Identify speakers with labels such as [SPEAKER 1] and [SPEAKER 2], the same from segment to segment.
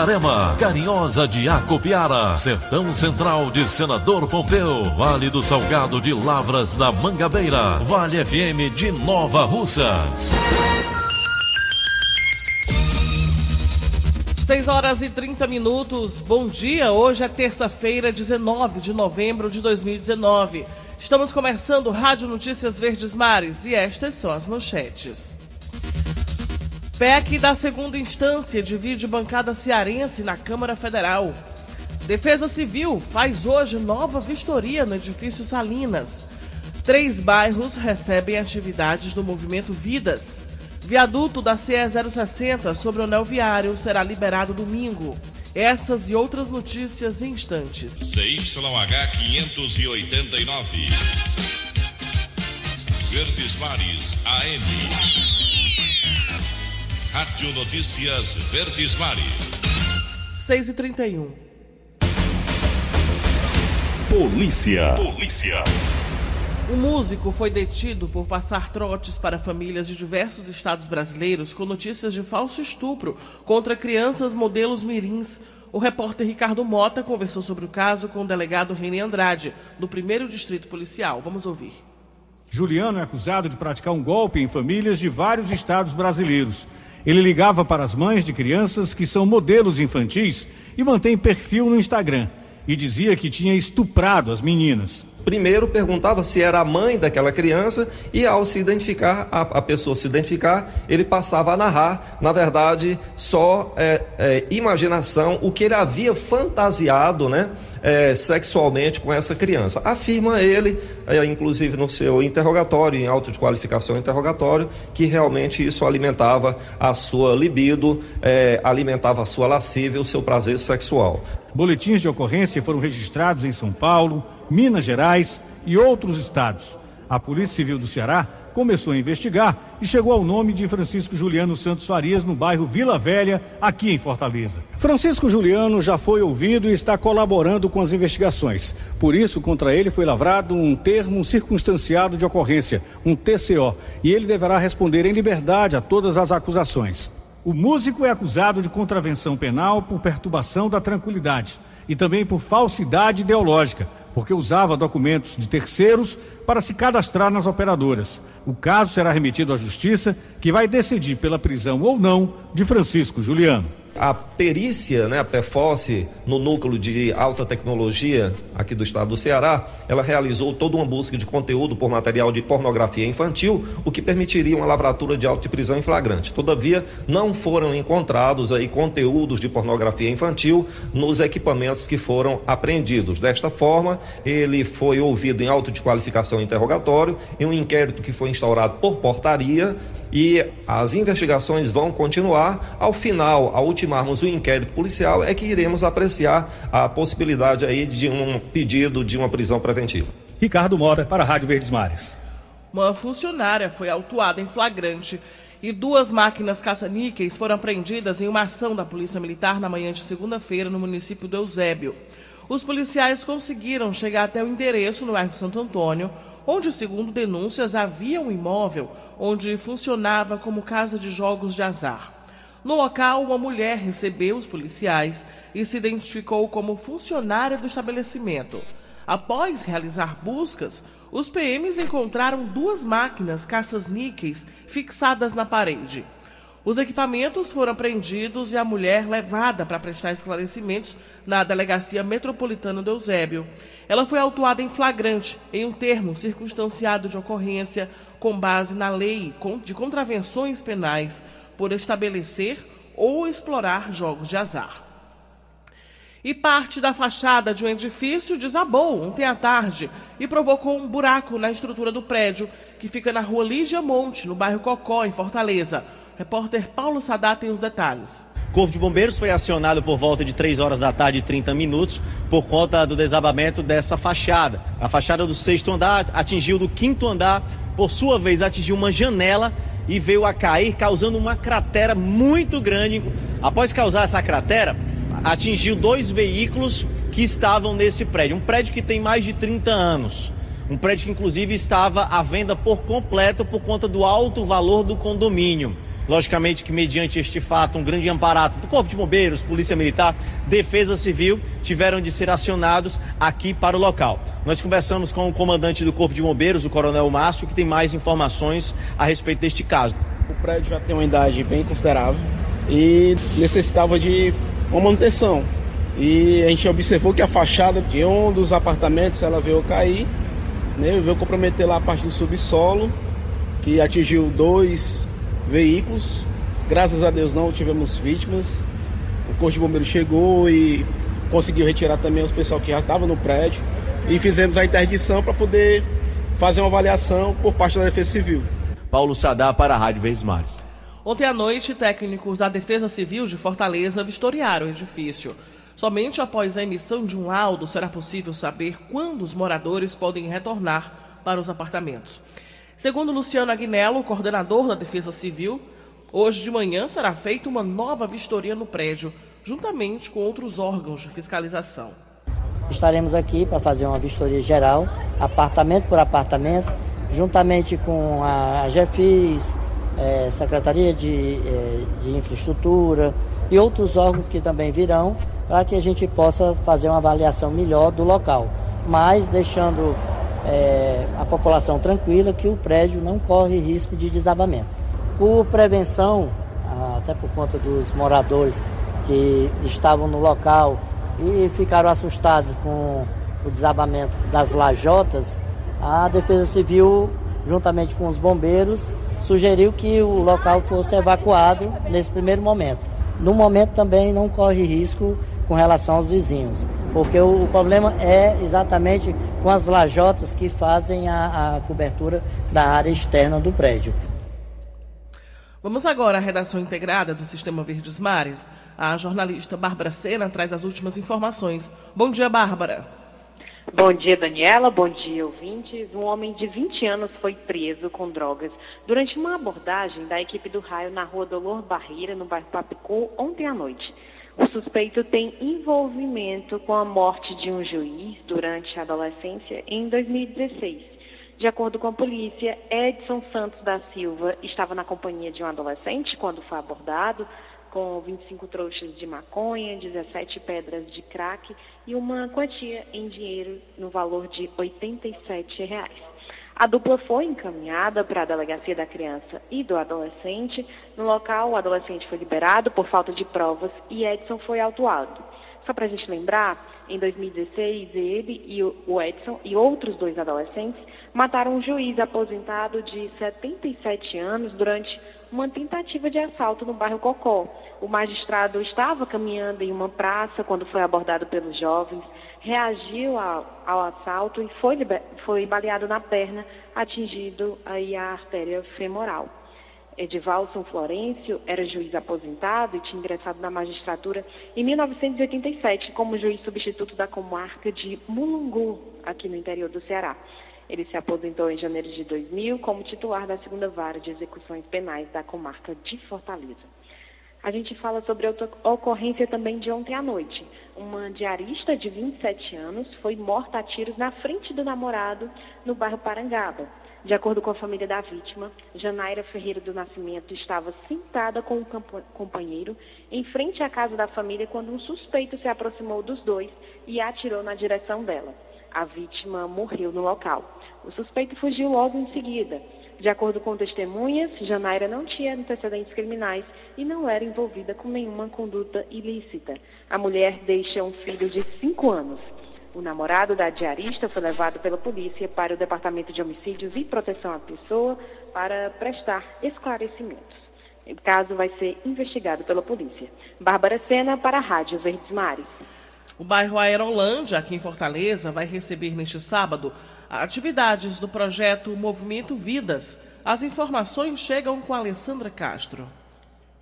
[SPEAKER 1] Itarema, Carinhosa de Acopiara, Sertão Central de Senador Pompeu, Vale do Salgado de Lavras da Mangabeira, Vale FM de Nova Russas.
[SPEAKER 2] 6 horas e 30 minutos. Bom dia. Hoje é terça-feira, 19 de novembro de 2019. Estamos começando Rádio Notícias Verdes Mares e estas são as manchetes. PEC da segunda instância divide bancada cearense na Câmara Federal. Defesa Civil faz hoje nova vistoria no edifício Salinas. Três bairros recebem atividades do movimento Vidas. Viaduto da CE 060 sobre o anel viário será liberado domingo. Essas e outras notícias em instantes.
[SPEAKER 3] CYH 589. Verdes Mares AM. Rádio Notícias Verdes Mares.
[SPEAKER 2] 6 e 31
[SPEAKER 1] Polícia.
[SPEAKER 3] Polícia.
[SPEAKER 2] O músico foi detido por passar trotes para famílias de diversos estados brasileiros com notícias de falso estupro contra crianças modelos mirins. O repórter Ricardo Mota conversou sobre o caso com o delegado René Andrade, do 1 Distrito Policial. Vamos ouvir.
[SPEAKER 4] Juliano é acusado de praticar um golpe em famílias de vários estados brasileiros. Ele ligava para as mães de crianças que são modelos infantis e mantém perfil no Instagram e dizia que tinha estuprado as meninas.
[SPEAKER 5] Primeiro perguntava se era a mãe daquela criança e ao se identificar, a, a pessoa se identificar, ele passava a narrar, na verdade, só é, é, imaginação, o que ele havia fantasiado, né? É, sexualmente com essa criança. Afirma ele, é, inclusive no seu interrogatório, em auto de qualificação interrogatório, que realmente isso alimentava a sua libido, é, alimentava a sua lascívia, o seu prazer sexual.
[SPEAKER 4] Boletins de ocorrência foram registrados em São Paulo, Minas Gerais e outros estados. A Polícia Civil do Ceará começou a investigar e chegou ao nome de Francisco Juliano Santos Farias no bairro Vila Velha, aqui em Fortaleza. Francisco Juliano já foi ouvido e está colaborando com as investigações. Por isso, contra ele foi lavrado um termo circunstanciado de ocorrência, um TCO, e ele deverá responder em liberdade a todas as acusações. O músico é acusado de contravenção penal por perturbação da tranquilidade e também por falsidade ideológica, porque usava documentos de terceiros para se cadastrar nas operadoras. O caso será remetido à Justiça, que vai decidir pela prisão ou não de Francisco Juliano.
[SPEAKER 5] A perícia, né, a PFOS, no núcleo de alta tecnologia aqui do estado do Ceará, ela realizou toda uma busca de conteúdo por material de pornografia infantil, o que permitiria uma lavratura de auto de prisão em flagrante. Todavia, não foram encontrados aí conteúdos de pornografia infantil nos equipamentos que foram apreendidos. Desta forma, ele foi ouvido em auto de qualificação interrogatório, em um inquérito que foi instaurado por portaria e as investigações vão continuar. Ao final, ao ultimarmos o inquérito policial, é que iremos apreciar a possibilidade aí de um pedido de uma prisão preventiva.
[SPEAKER 4] Ricardo Mota, para a Rádio Verdes Mares.
[SPEAKER 2] Uma funcionária foi autuada em flagrante e duas máquinas caça-níqueis foram apreendidas em uma ação da Polícia Militar na manhã de segunda-feira no município do Eusébio. Os policiais conseguiram chegar até o endereço no bairro Santo Antônio, onde, segundo denúncias, havia um imóvel onde funcionava como casa de jogos de azar. No local, uma mulher recebeu os policiais e se identificou como funcionária do estabelecimento. Após realizar buscas, os PMs encontraram duas máquinas caças-níqueis fixadas na parede. Os equipamentos foram apreendidos e a mulher levada para prestar esclarecimentos na Delegacia Metropolitana do Eusébio. Ela foi autuada em flagrante em um termo circunstanciado de ocorrência com base na lei de contravenções penais por estabelecer ou explorar jogos de azar. E parte da fachada de um edifício desabou ontem à tarde e provocou um buraco na estrutura do prédio, que fica na rua Lígia Monte, no bairro Cocó, em Fortaleza. Repórter Paulo Sadá tem os detalhes.
[SPEAKER 6] Corpo de Bombeiros foi acionado por volta de 3 horas da tarde e 30 minutos por conta do desabamento dessa fachada. A fachada do sexto andar atingiu do quinto andar, por sua vez atingiu uma janela e veio a cair, causando uma cratera muito grande. Após causar essa cratera, atingiu dois veículos que estavam nesse prédio. Um prédio que tem mais de 30 anos. Um prédio que, inclusive, estava à venda por completo por conta do alto valor do condomínio. Logicamente que, mediante este fato, um grande amparato do Corpo de Bombeiros, Polícia Militar, Defesa Civil tiveram de ser acionados aqui para o local. Nós conversamos com o comandante do Corpo de Bombeiros, o Coronel Márcio, que tem mais informações a respeito deste caso.
[SPEAKER 7] O prédio já tem uma idade bem considerável e necessitava de uma manutenção. E a gente observou que a fachada de um dos apartamentos ela veio cair, né, veio comprometer lá a parte do subsolo, que atingiu dois veículos. Graças a Deus não tivemos vítimas. O Corpo de Bombeiro chegou e conseguiu retirar também os pessoal que já estava no prédio. E fizemos a interdição para poder fazer uma avaliação por parte da Defesa Civil.
[SPEAKER 6] Paulo Sadá para a Rádio Verdes Mares.
[SPEAKER 2] Ontem à noite, técnicos da Defesa Civil de Fortaleza vistoriaram o edifício. Somente após a emissão de um laudo será possível saber quando os moradores podem retornar para os apartamentos. Segundo Luciano Aguinello, coordenador da Defesa Civil, hoje de manhã será feita uma nova vistoria no prédio, juntamente com outros órgãos de fiscalização.
[SPEAKER 8] Estaremos aqui para fazer uma vistoria geral, apartamento por apartamento, juntamente com a GFIS, é, Secretaria de, é, de Infraestrutura e outros órgãos que também virão para que a gente possa fazer uma avaliação melhor do local, mas deixando é, a população tranquila que o prédio não corre risco de desabamento. Por prevenção, até por conta dos moradores que estavam no local e ficaram assustados com o desabamento das lajotas, a Defesa Civil, juntamente com os bombeiros, sugeriu que o local fosse evacuado nesse primeiro momento. No momento também não corre risco com relação aos vizinhos, porque o, o problema é exatamente com as lajotas que fazem a, a cobertura da área externa do prédio.
[SPEAKER 2] Vamos agora à redação integrada do Sistema Verdes Mares. A jornalista Bárbara Sena traz as últimas informações. Bom dia, Bárbara.
[SPEAKER 9] Bom dia, Daniela. Bom dia, ouvintes. Um homem de 20 anos foi preso com drogas durante uma abordagem da equipe do raio na rua Dolor Barreira, no bairro Papicu, ontem à noite. O suspeito tem envolvimento com a morte de um juiz durante a adolescência em 2016. De acordo com a polícia, Edson Santos da Silva estava na companhia de um adolescente quando foi abordado com 25 trouxas de maconha, 17 pedras de crack e uma quantia em dinheiro no valor de 87 reais. A dupla foi encaminhada para a delegacia da criança e do adolescente. No local, o adolescente foi liberado por falta de provas e Edson foi autuado. Só para a gente lembrar, em 2016, ele e o Edson e outros dois adolescentes mataram um juiz aposentado de 77 anos durante uma tentativa de assalto no bairro Cocó. O magistrado estava caminhando em uma praça quando foi abordado pelos jovens, reagiu ao, ao assalto e foi, foi baleado na perna, atingido aí a artéria femoral. Edivalson Florencio era juiz aposentado e tinha ingressado na magistratura em 1987 como juiz substituto da comarca de Mulungu, aqui no interior do Ceará. Ele se aposentou em janeiro de 2000 como titular da segunda vara de execuções penais da comarca de Fortaleza. A gente fala sobre outra ocorrência também de ontem à noite. Uma diarista de 27 anos foi morta a tiros na frente do namorado no bairro Parangaba. De acordo com a família da vítima, Janaira Ferreira do Nascimento estava sentada com um companheiro em frente à casa da família quando um suspeito se aproximou dos dois e atirou na direção dela. A vítima morreu no local. O suspeito fugiu logo em seguida. De acordo com testemunhas, Janaira não tinha antecedentes criminais e não era envolvida com nenhuma conduta ilícita. A mulher deixa um filho de 5 anos. O namorado da diarista foi levado pela polícia para o Departamento de Homicídios e Proteção à Pessoa para prestar esclarecimentos. O caso vai ser investigado pela polícia. Bárbara Sena para a Rádio Verdes Mares.
[SPEAKER 2] O bairro Aerolândia, aqui em Fortaleza, vai receber neste sábado atividades do projeto Movimento Vidas. As informações chegam com Alessandra Castro.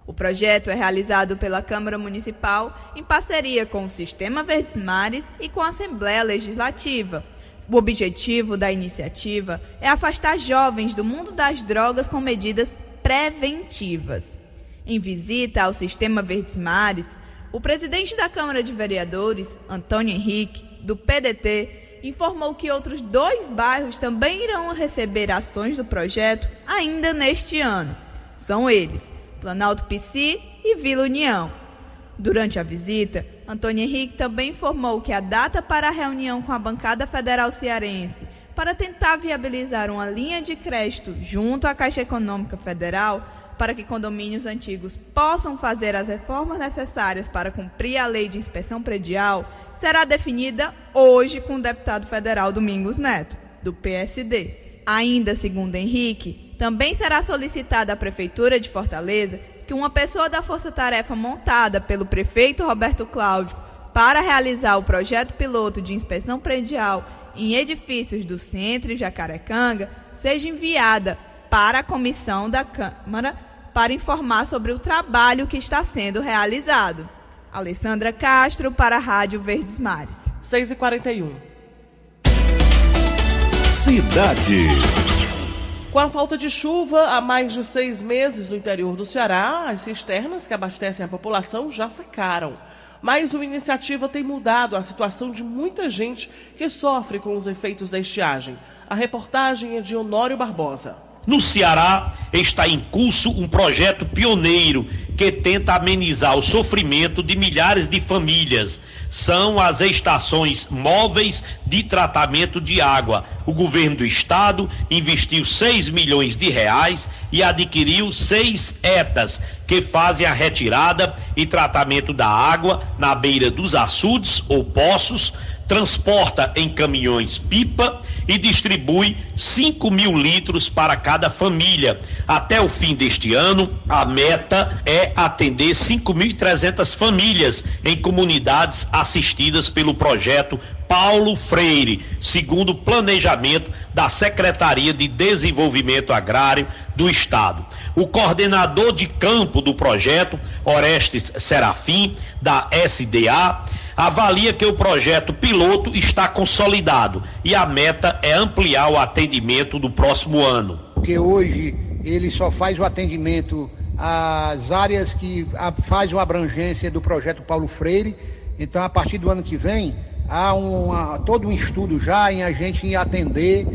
[SPEAKER 10] O projeto é realizado pela Câmara Municipal em parceria com o Sistema Verdes Mares e com a Assembleia Legislativa. O objetivo da iniciativa é afastar jovens do mundo das drogas com medidas preventivas. Em visita ao Sistema Verdes Mares, o presidente da Câmara de Vereadores, Antônio Henrique, do PDT, informou que outros dois bairros também irão receber ações do projeto ainda neste ano. São eles Planalto Pici e Vila União. Durante a visita, Antônio Henrique também informou que a data para a reunião com a bancada federal cearense para tentar viabilizar uma linha de crédito junto à Caixa Econômica Federal para que condomínios antigos possam fazer as reformas necessárias para cumprir a lei de inspeção predial será definida hoje com o deputado federal Domingos Neto, do PSD. Ainda segundo Henrique, também será solicitada à Prefeitura de Fortaleza que uma pessoa da força-tarefa montada pelo prefeito Roberto Cláudio para realizar o projeto piloto de inspeção predial em edifícios do Centro e Jacarecanga seja enviada para a comissão da Câmara para informar sobre o trabalho que está sendo realizado. Alessandra Castro para a Rádio Verdes Mares.
[SPEAKER 2] 6h41.
[SPEAKER 1] Cidade.
[SPEAKER 2] Com a falta de chuva há mais de seis meses no interior do Ceará, as cisternas que abastecem a população já secaram. Mas uma iniciativa tem mudado a situação de muita gente que sofre com os efeitos da estiagem. A reportagem é de Honório Barbosa.
[SPEAKER 11] No Ceará está em curso um projeto pioneiro que tenta amenizar o sofrimento de milhares de famílias. São as estações móveis de tratamento de água. O governo do estado investiu 6 milhões de reais e adquiriu seis ETAs que fazem a retirada e tratamento da água na beira dos açudes ou poços transporta em caminhões pipa e distribui 5 mil litros para cada família. Até o fim deste ano, a meta é atender 5.300 famílias em comunidades assistidas pelo projeto Paulo Freire, segundo o planejamento da Secretaria de Desenvolvimento Agrário do Estado. O coordenador de campo do projeto, Orestes Serafim, da SDA, avalia que o projeto piloto está consolidado e a meta é ampliar o atendimento do próximo ano.
[SPEAKER 12] Porque hoje ele só faz o atendimento às áreas que faz uma abrangência do projeto Paulo Freire. Então, a partir do ano que vem, há uma, todo um estudo já em a gente atender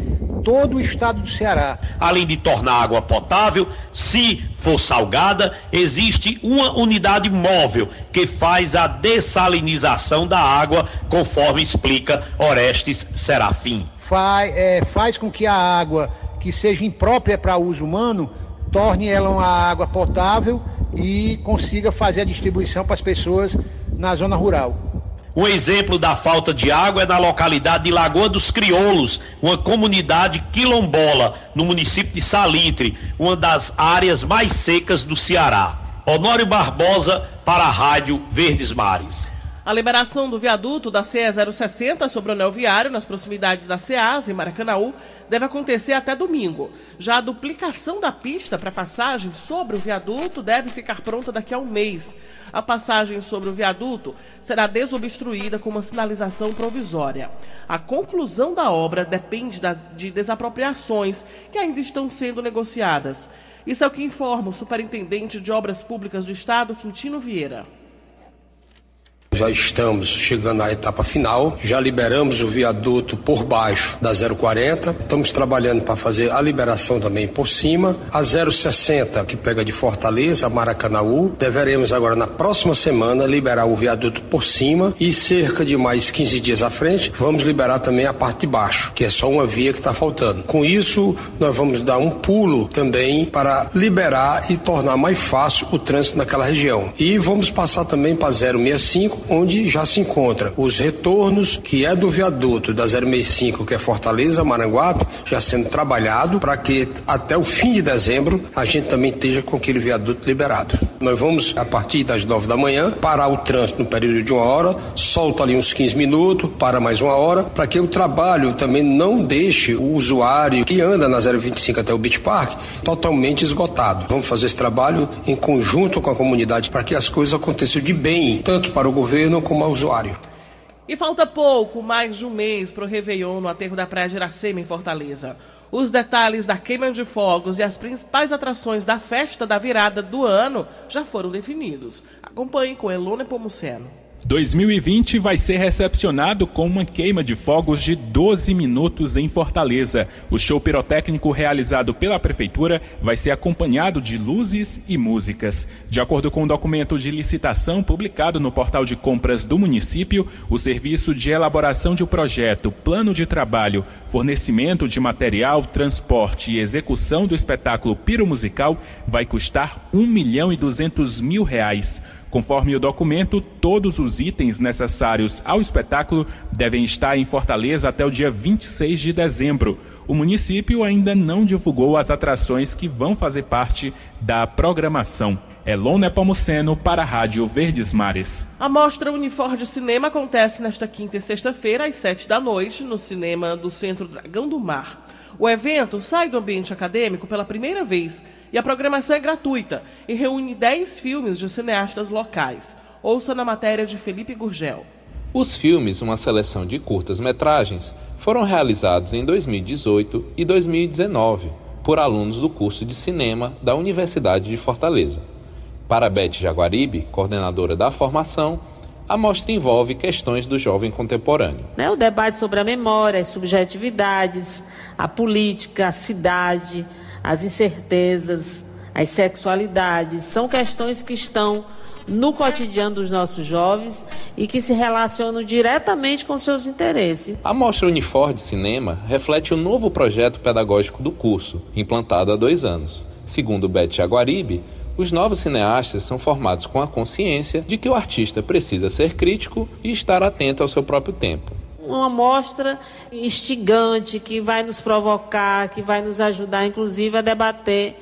[SPEAKER 12] todo o estado do Ceará.
[SPEAKER 11] Além de tornar a água potável, se for salgada, existe uma unidade móvel que faz a dessalinização da água, conforme explica Orestes Serafim.
[SPEAKER 12] Faz, é, faz com que a água que seja imprópria para uso humano torne ela uma água potável e consiga fazer a distribuição para as pessoas na zona rural.
[SPEAKER 11] Um exemplo da falta de água é na localidade de Lagoa dos Crioulos, uma comunidade quilombola no município de Salitre, uma das áreas mais secas do Ceará. Honório Barbosa para a Rádio Verdes Mares.
[SPEAKER 2] A liberação do viaduto da CE 060 sobre o anel viário nas proximidades da CEAS em Maracanaú deve acontecer até domingo. Já a duplicação da pista para passagem sobre o viaduto deve ficar pronta daqui a um mês. A passagem sobre o viaduto será desobstruída com uma sinalização provisória. A conclusão da obra depende de desapropriações que ainda estão sendo negociadas. Isso é o que informa o superintendente de Obras Públicas do Estado, Quintino Vieira.
[SPEAKER 13] Já estamos chegando à etapa final, já liberamos o viaduto por baixo da 040, estamos trabalhando para fazer a liberação também por cima. A 060, que pega de Fortaleza, Maracanaú, deveremos agora na próxima semana liberar o viaduto por cima e cerca de mais 15 dias à frente, vamos liberar também a parte de baixo, que é só uma via que está faltando. Com isso, nós vamos dar um pulo também para liberar e tornar mais fácil o trânsito naquela região. E vamos passar também para 065, onde já se encontra os retornos, que é do viaduto da 065, que é Fortaleza, Maranguape, já sendo trabalhado para que até o fim de dezembro a gente também esteja com aquele viaduto liberado. Nós vamos, a partir das 9 da manhã, parar o trânsito no período de uma hora, solta ali uns 15 minutos, para mais uma hora, para que o trabalho também não deixe o usuário que anda na 025 até o Beach Park totalmente esgotado. Vamos fazer esse trabalho em conjunto com a comunidade para que as coisas aconteçam de bem, tanto para o governo como ao usuário.
[SPEAKER 2] E falta pouco, mais de um mês, para o Réveillon no aterro da Praia de Iracema, em Fortaleza. Os detalhes da queima de fogos e as principais atrações da festa da virada do ano já foram definidos. Acompanhe com Elone Pomuceno.
[SPEAKER 14] 2020 vai ser recepcionado com uma queima de fogos de 12 minutos em Fortaleza. O show pirotécnico realizado pela Prefeitura vai ser acompanhado de luzes e músicas. De acordo com o um documento de licitação publicado no portal de compras do município, o serviço de elaboração de projeto, plano de trabalho, fornecimento de material, transporte e execução do espetáculo piromusical vai custar 1 milhão e 200 mil reais. Conforme o documento, todos os itens necessários ao espetáculo devem estar em Fortaleza até o dia 26 de dezembro. O município ainda não divulgou as atrações que vão fazer parte da programação. Elon Nepomuceno para a Rádio Verdes Mares.
[SPEAKER 2] A mostra Unifor Cinema acontece nesta quinta e sexta-feira, às sete da noite, no cinema do Centro Dragão do Mar. O evento sai do ambiente acadêmico pela primeira vez e a programação é gratuita e reúne 10 filmes de cineastas locais. Ouça na matéria de Felipe Gurgel.
[SPEAKER 15] Os filmes, uma seleção de curtas-metragens, foram realizados em 2018 e 2019 por alunos do curso de cinema da Universidade de Fortaleza. Para Beth Jaguaribe, coordenadora da formação, a mostra envolve questões do jovem contemporâneo.
[SPEAKER 16] Né, o debate sobre a memória, as subjetividades, a política, a cidade, as incertezas, as sexualidades, são questões que estão no cotidiano dos nossos jovens e que se relacionam diretamente com seus interesses.
[SPEAKER 15] A Mostra Unifor de Cinema reflete o novo projeto pedagógico do curso, implantado há dois anos. Segundo Beth Aguaribe, os novos cineastas são formados com a consciência de que o artista precisa ser crítico e estar atento ao seu próprio tempo
[SPEAKER 16] uma mostra instigante que vai nos provocar, que vai nos ajudar, inclusive, a debater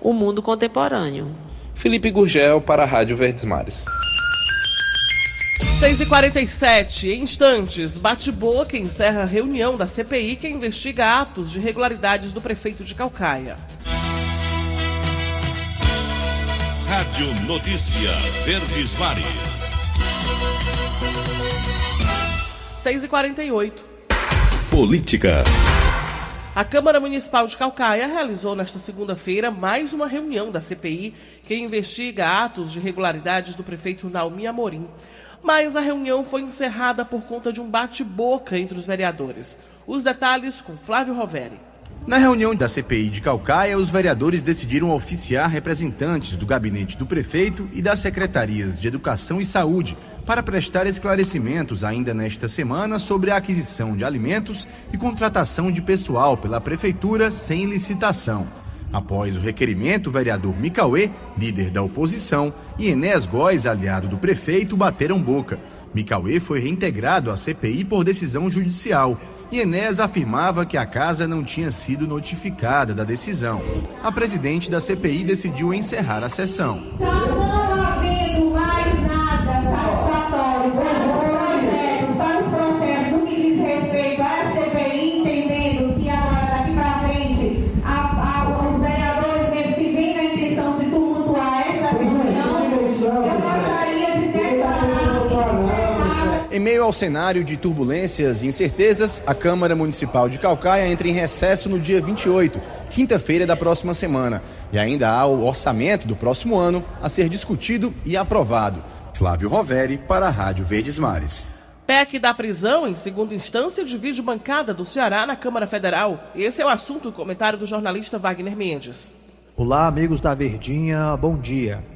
[SPEAKER 16] o mundo contemporâneo.
[SPEAKER 15] Felipe Gurgel para a Rádio Verdes Mares.
[SPEAKER 2] 6h47, em instantes, bate-boca encerra a reunião da CPI que investiga atos de irregularidades do prefeito de Calcaia.
[SPEAKER 3] Rádio Notícia Verdes Mares.
[SPEAKER 2] 6 e 48
[SPEAKER 1] Política.
[SPEAKER 2] A Câmara Municipal de Calcaia realizou nesta segunda-feira mais uma reunião da CPI que investiga atos de irregularidades do prefeito Naumi Amorim. Mas a reunião foi encerrada por conta de um bate-boca entre os vereadores. Os detalhes com Flávio Roveri.
[SPEAKER 17] Na reunião da CPI de Calcaia, os vereadores decidiram oficiar representantes do gabinete do prefeito e das secretarias de Educação e Saúde para prestar esclarecimentos ainda nesta semana sobre a aquisição de alimentos e contratação de pessoal pela prefeitura sem licitação. Após o requerimento, o vereador Micauê, líder da oposição, e Enéas Góes, aliado do prefeito, bateram boca. Micauê foi reintegrado à CPI por decisão judicial. E Enéas afirmava que a casa não tinha sido notificada da decisão. A presidente da CPI decidiu encerrar a sessão. Meio ao cenário de turbulências e incertezas, a Câmara Municipal de Calcaia entra em recesso no dia 28, quinta-feira da próxima semana, e ainda há o orçamento do próximo ano a ser discutido e aprovado. Flávio Roveri para a Rádio Verdes Mares.
[SPEAKER 2] PEC da prisão em segunda instância divide bancada do Ceará na Câmara Federal. Esse é o assunto do comentário do jornalista Wagner Mendes.
[SPEAKER 18] Olá, amigos da Verdinha, bom dia.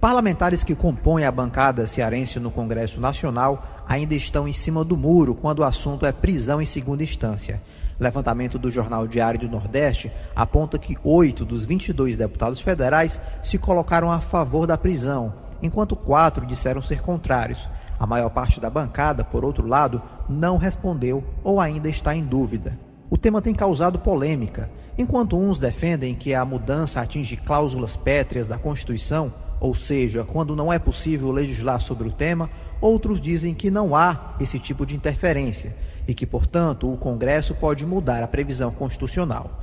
[SPEAKER 18] Parlamentares que compõem a bancada cearense no Congresso Nacional ainda estão em cima do muro quando o assunto é prisão em segunda instância. Levantamento do Jornal Diário do Nordeste aponta que oito dos 22 deputados federais se colocaram a favor da prisão, enquanto quatro disseram ser contrários. A maior parte da bancada, por outro lado, não respondeu ou ainda está em dúvida. O tema tem causado polêmica. Enquanto uns defendem que a mudança atinge cláusulas pétreas da Constituição, ou seja, quando não é possível legislar sobre o tema, outros dizem que não há esse tipo de interferência e que, portanto, o Congresso pode mudar a previsão constitucional.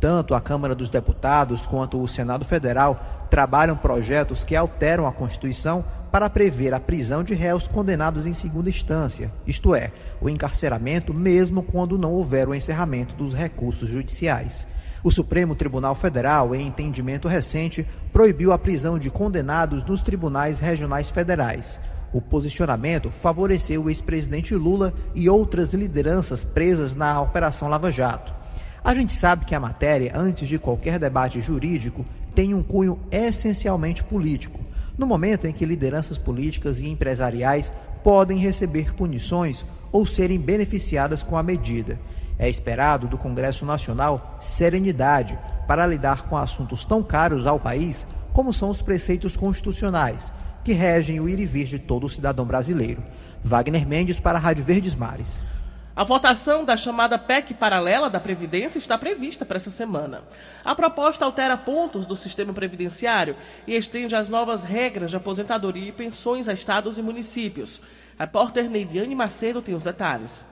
[SPEAKER 18] Tanto a Câmara dos Deputados quanto o Senado Federal trabalham projetos que alteram a Constituição para prever a prisão de réus condenados em segunda instância, isto é, o encarceramento mesmo quando não houver o encerramento dos recursos judiciais. O Supremo Tribunal Federal, em entendimento recente, proibiu a prisão de condenados nos tribunais regionais federais. O posicionamento favoreceu o ex-presidente Lula e outras lideranças presas na Operação Lava Jato. A gente sabe que a matéria, antes de qualquer debate jurídico, tem um cunho essencialmente político. No momento em que lideranças políticas e empresariais podem receber punições ou serem beneficiadas com a medida. É esperado do Congresso Nacional serenidade para lidar com assuntos tão caros ao país como são os preceitos constitucionais, que regem o ir e vir de todo cidadão brasileiro. Wagner Mendes para a Rádio Verdes Mares.
[SPEAKER 2] A votação da chamada PEC paralela da Previdência está prevista para essa semana. A proposta altera pontos do sistema previdenciário e estende as novas regras de aposentadoria e pensões a estados e municípios. A repórter Neiliane Macedo tem os detalhes.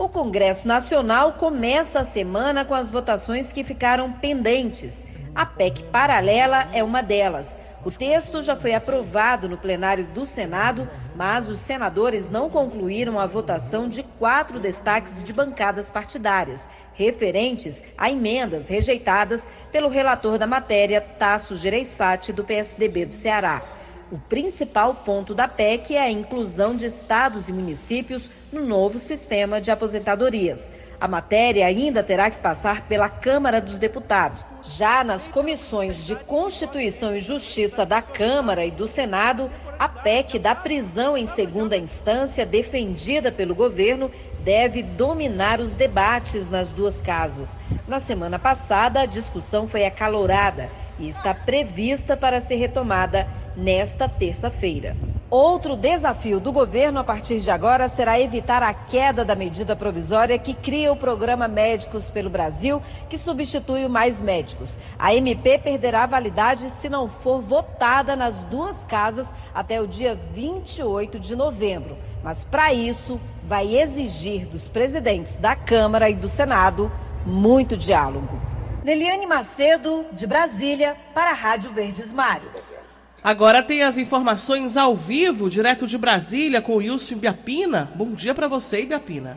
[SPEAKER 19] O Congresso Nacional começa a semana com as votações que ficaram pendentes. A PEC paralela é uma delas. O texto já foi aprovado no plenário do Senado, mas os senadores não concluíram a votação de quatro destaques de bancadas partidárias, referentes a emendas rejeitadas pelo relator da matéria, Tasso Gereissati, do PSDB do Ceará. O principal ponto da PEC é a inclusão de estados e municípios no novo sistema de aposentadorias. A matéria ainda terá que passar pela Câmara dos Deputados. Já nas comissões de Constituição e Justiça da Câmara e do Senado, a PEC da prisão em segunda instância, defendida pelo governo, deve dominar os debates nas duas casas. Na semana passada, a discussão foi acalorada e está prevista para ser retomada nesta terça-feira. Outro desafio do governo a partir de agora será evitar a queda da medida provisória que cria o programa Médicos pelo Brasil, que substitui o Mais Médicos. A MP perderá validade se não for votada nas duas casas até o dia 28 de novembro. Mas para isso, vai exigir dos presidentes da Câmara e do Senado muito diálogo. Leliane Macedo, de Brasília, para a Rádio Verdes Mares.
[SPEAKER 2] Agora tem as informações ao vivo, direto de Brasília, com o Wilson Biapina. Bom dia para você, Biapina.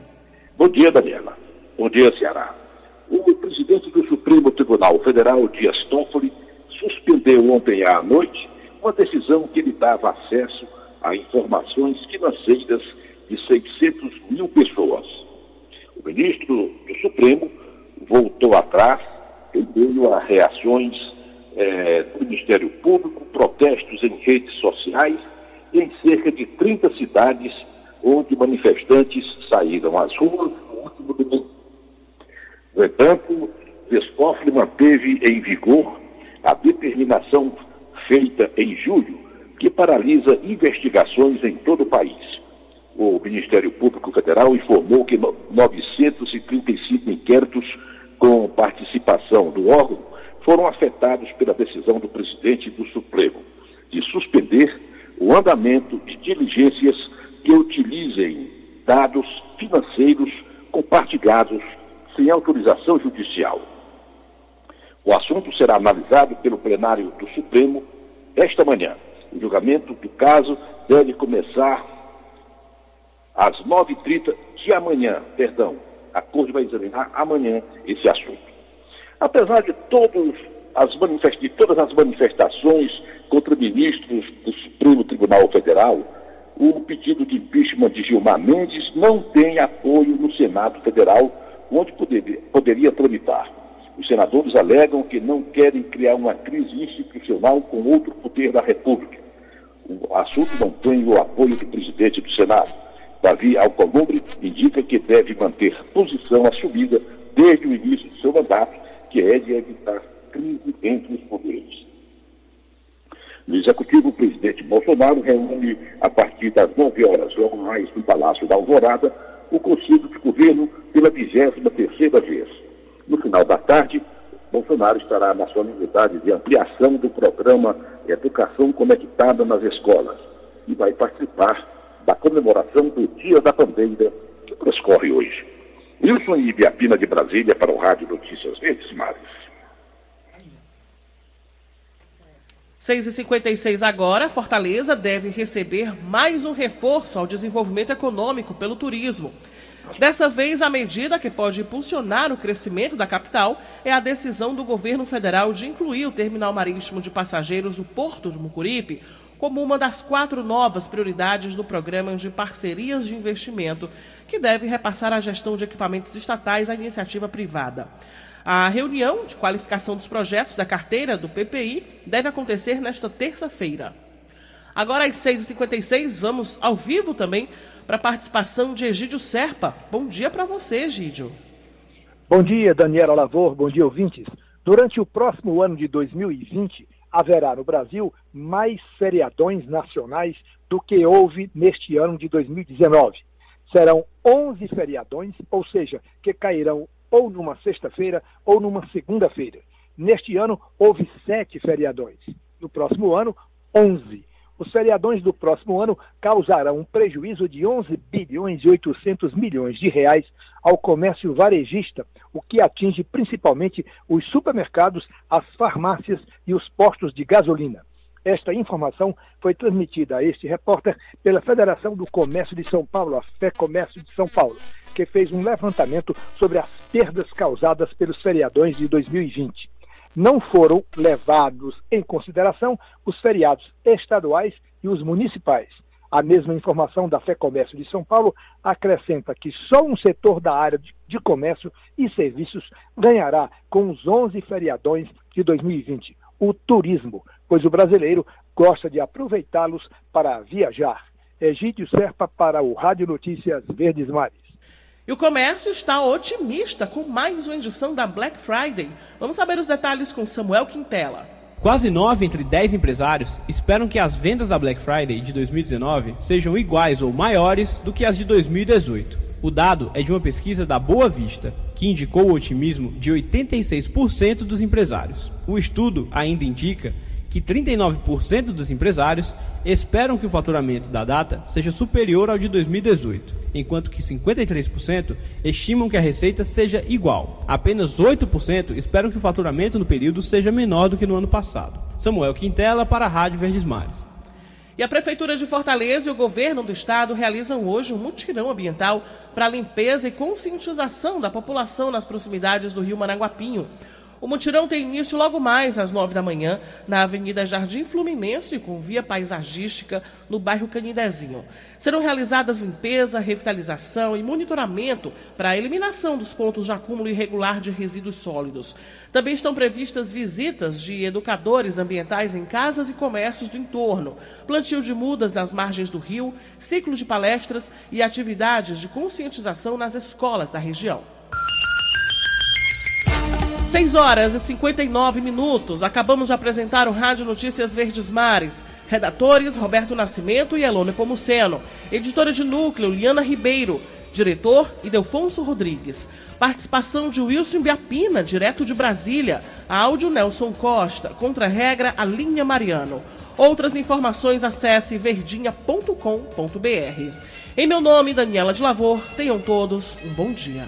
[SPEAKER 20] Bom dia, Daniela. Bom dia, Ceará. O presidente do Supremo Tribunal Federal, Dias Toffoli, suspendeu ontem à noite uma decisão que lhe dava acesso a informações financeiras de 600 mil pessoas. O ministro do Supremo voltou atrás em meio a reações é, do Ministério Público, protestos em redes sociais em cerca de 30 cidades onde manifestantes saíram às ruas no último domingo. No entanto, Vescoffle manteve em vigor a determinação feita em julho que paralisa investigações em todo o país. O Ministério Público Federal informou que 935 inquéritos com participação do órgão foram afetados pela decisão do presidente do Supremo de suspender o andamento de diligências que utilizem dados financeiros compartilhados sem autorização judicial. O assunto será analisado pelo plenário do Supremo esta manhã. O julgamento do caso deve começar às 9h30 de amanhã, perdão. A Corte vai examinar amanhã esse assunto. Apesar de, todos as de todas as manifestações contra ministros do Supremo Tribunal Federal, o pedido de impeachment de Gilmar Mendes não tem apoio no Senado Federal, onde poderia, poderia tramitar. Os senadores alegam que não querem criar uma crise institucional com outro poder da República. O assunto não tem o apoio do presidente do Senado. Davi Alcolumbre indica que deve manter posição assumida desde o início do seu mandato, que é de evitar crise entre os poderes. No executivo, o presidente Bolsonaro reúne a partir das 9 horas mais no Palácio da Alvorada o Conselho de Governo pela 23 terceira vez. No final da tarde, Bolsonaro estará na solenidade de ampliação do programa Educação Conectada nas Escolas e vai participar da comemoração do Dia da Bandeira, que transcorre hoje. Wilson Ibiapina de Brasília para o Rádio Notícias Verdes Mares.
[SPEAKER 2] 6h56 agora, Fortaleza deve receber mais um reforço ao desenvolvimento econômico pelo turismo. Dessa vez, a medida que pode impulsionar o crescimento da capital é a decisão do governo federal de incluir o terminal marítimo de passageiros do Porto de Mucuripe como uma das quatro novas prioridades do programa de parcerias de investimento, que deve repassar a gestão de equipamentos estatais à iniciativa privada. A reunião de qualificação dos projetos da carteira do PPI deve acontecer nesta terça-feira. Agora, às 6h56, vamos ao vivo também para a participação de Egídio Serpa. Bom dia para você, Egídio.
[SPEAKER 21] Bom dia, Daniela Lavor. Bom dia, ouvintes. Durante o próximo ano de 2020, haverá no Brasil mais feriadões nacionais do que houve neste ano de 2019. Serão 11 feriadões, ou seja, que cairão ou numa sexta-feira ou numa segunda-feira. Neste ano, houve sete feriadões. No próximo ano, 11. Os feriadões do próximo ano causarão um prejuízo de 11 bilhões e 800 milhões de reais ao comércio varejista, o que atinge principalmente os supermercados, as farmácias e os postos de gasolina. Esta informação foi transmitida a este repórter pela Federação do Comércio de São Paulo, a Fé Comércio de São Paulo, que fez um levantamento sobre as perdas causadas pelos feriadões de 2020. Não foram levados em consideração os feriados estaduais e os municipais. A mesma informação da Fé Comércio de São Paulo acrescenta que só um setor da área de comércio e serviços ganhará com os 11 feriadões de 2020 o turismo, pois o brasileiro gosta de aproveitá-los para viajar. Egídio Serpa para o Rádio Notícias Verdes Mares.
[SPEAKER 2] E o comércio está otimista com mais uma edição da Black Friday. Vamos saber os detalhes com Samuel Quintela.
[SPEAKER 22] Quase 9 entre 10 empresários esperam que as vendas da Black Friday de 2019 sejam iguais ou maiores do que as de 2018. O dado é de uma pesquisa da Boa Vista, que indicou o otimismo de 86% dos empresários. O estudo ainda indica que 39% dos empresários esperam que o faturamento da data seja superior ao de 2018, enquanto que 53% estimam que a receita seja igual. Apenas 8% esperam que o faturamento no período seja menor do que no ano passado. Samuel Quintela para a Rádio Verdes Mares.
[SPEAKER 2] E a Prefeitura de Fortaleza e o governo do estado realizam hoje um mutirão ambiental para limpeza e conscientização da população nas proximidades do rio Managuapinho. O mutirão tem início logo mais às nove da manhã, na Avenida Jardim Fluminense, com via paisagística no bairro Canidezinho. Serão realizadas limpeza, revitalização e monitoramento para a eliminação dos pontos de acúmulo irregular de resíduos sólidos. Também estão previstas visitas de educadores ambientais em casas e comércios do entorno, plantio de mudas nas margens do rio, ciclo de palestras e atividades de conscientização nas escolas da região. 6 horas e 59 minutos. Acabamos de apresentar o Rádio Notícias Verdes Mares. Redatores Roberto Nascimento e Elone Pomuceno. Editora de núcleo Liana Ribeiro. Diretor Idelfonso Rodrigues. Participação de Wilson Biapina, direto de Brasília. Áudio Nelson Costa. Contra-regra Alinha Mariano. Outras informações acesse verdinha.com.br. Em meu nome, Daniela de Lavor, tenham todos um bom dia.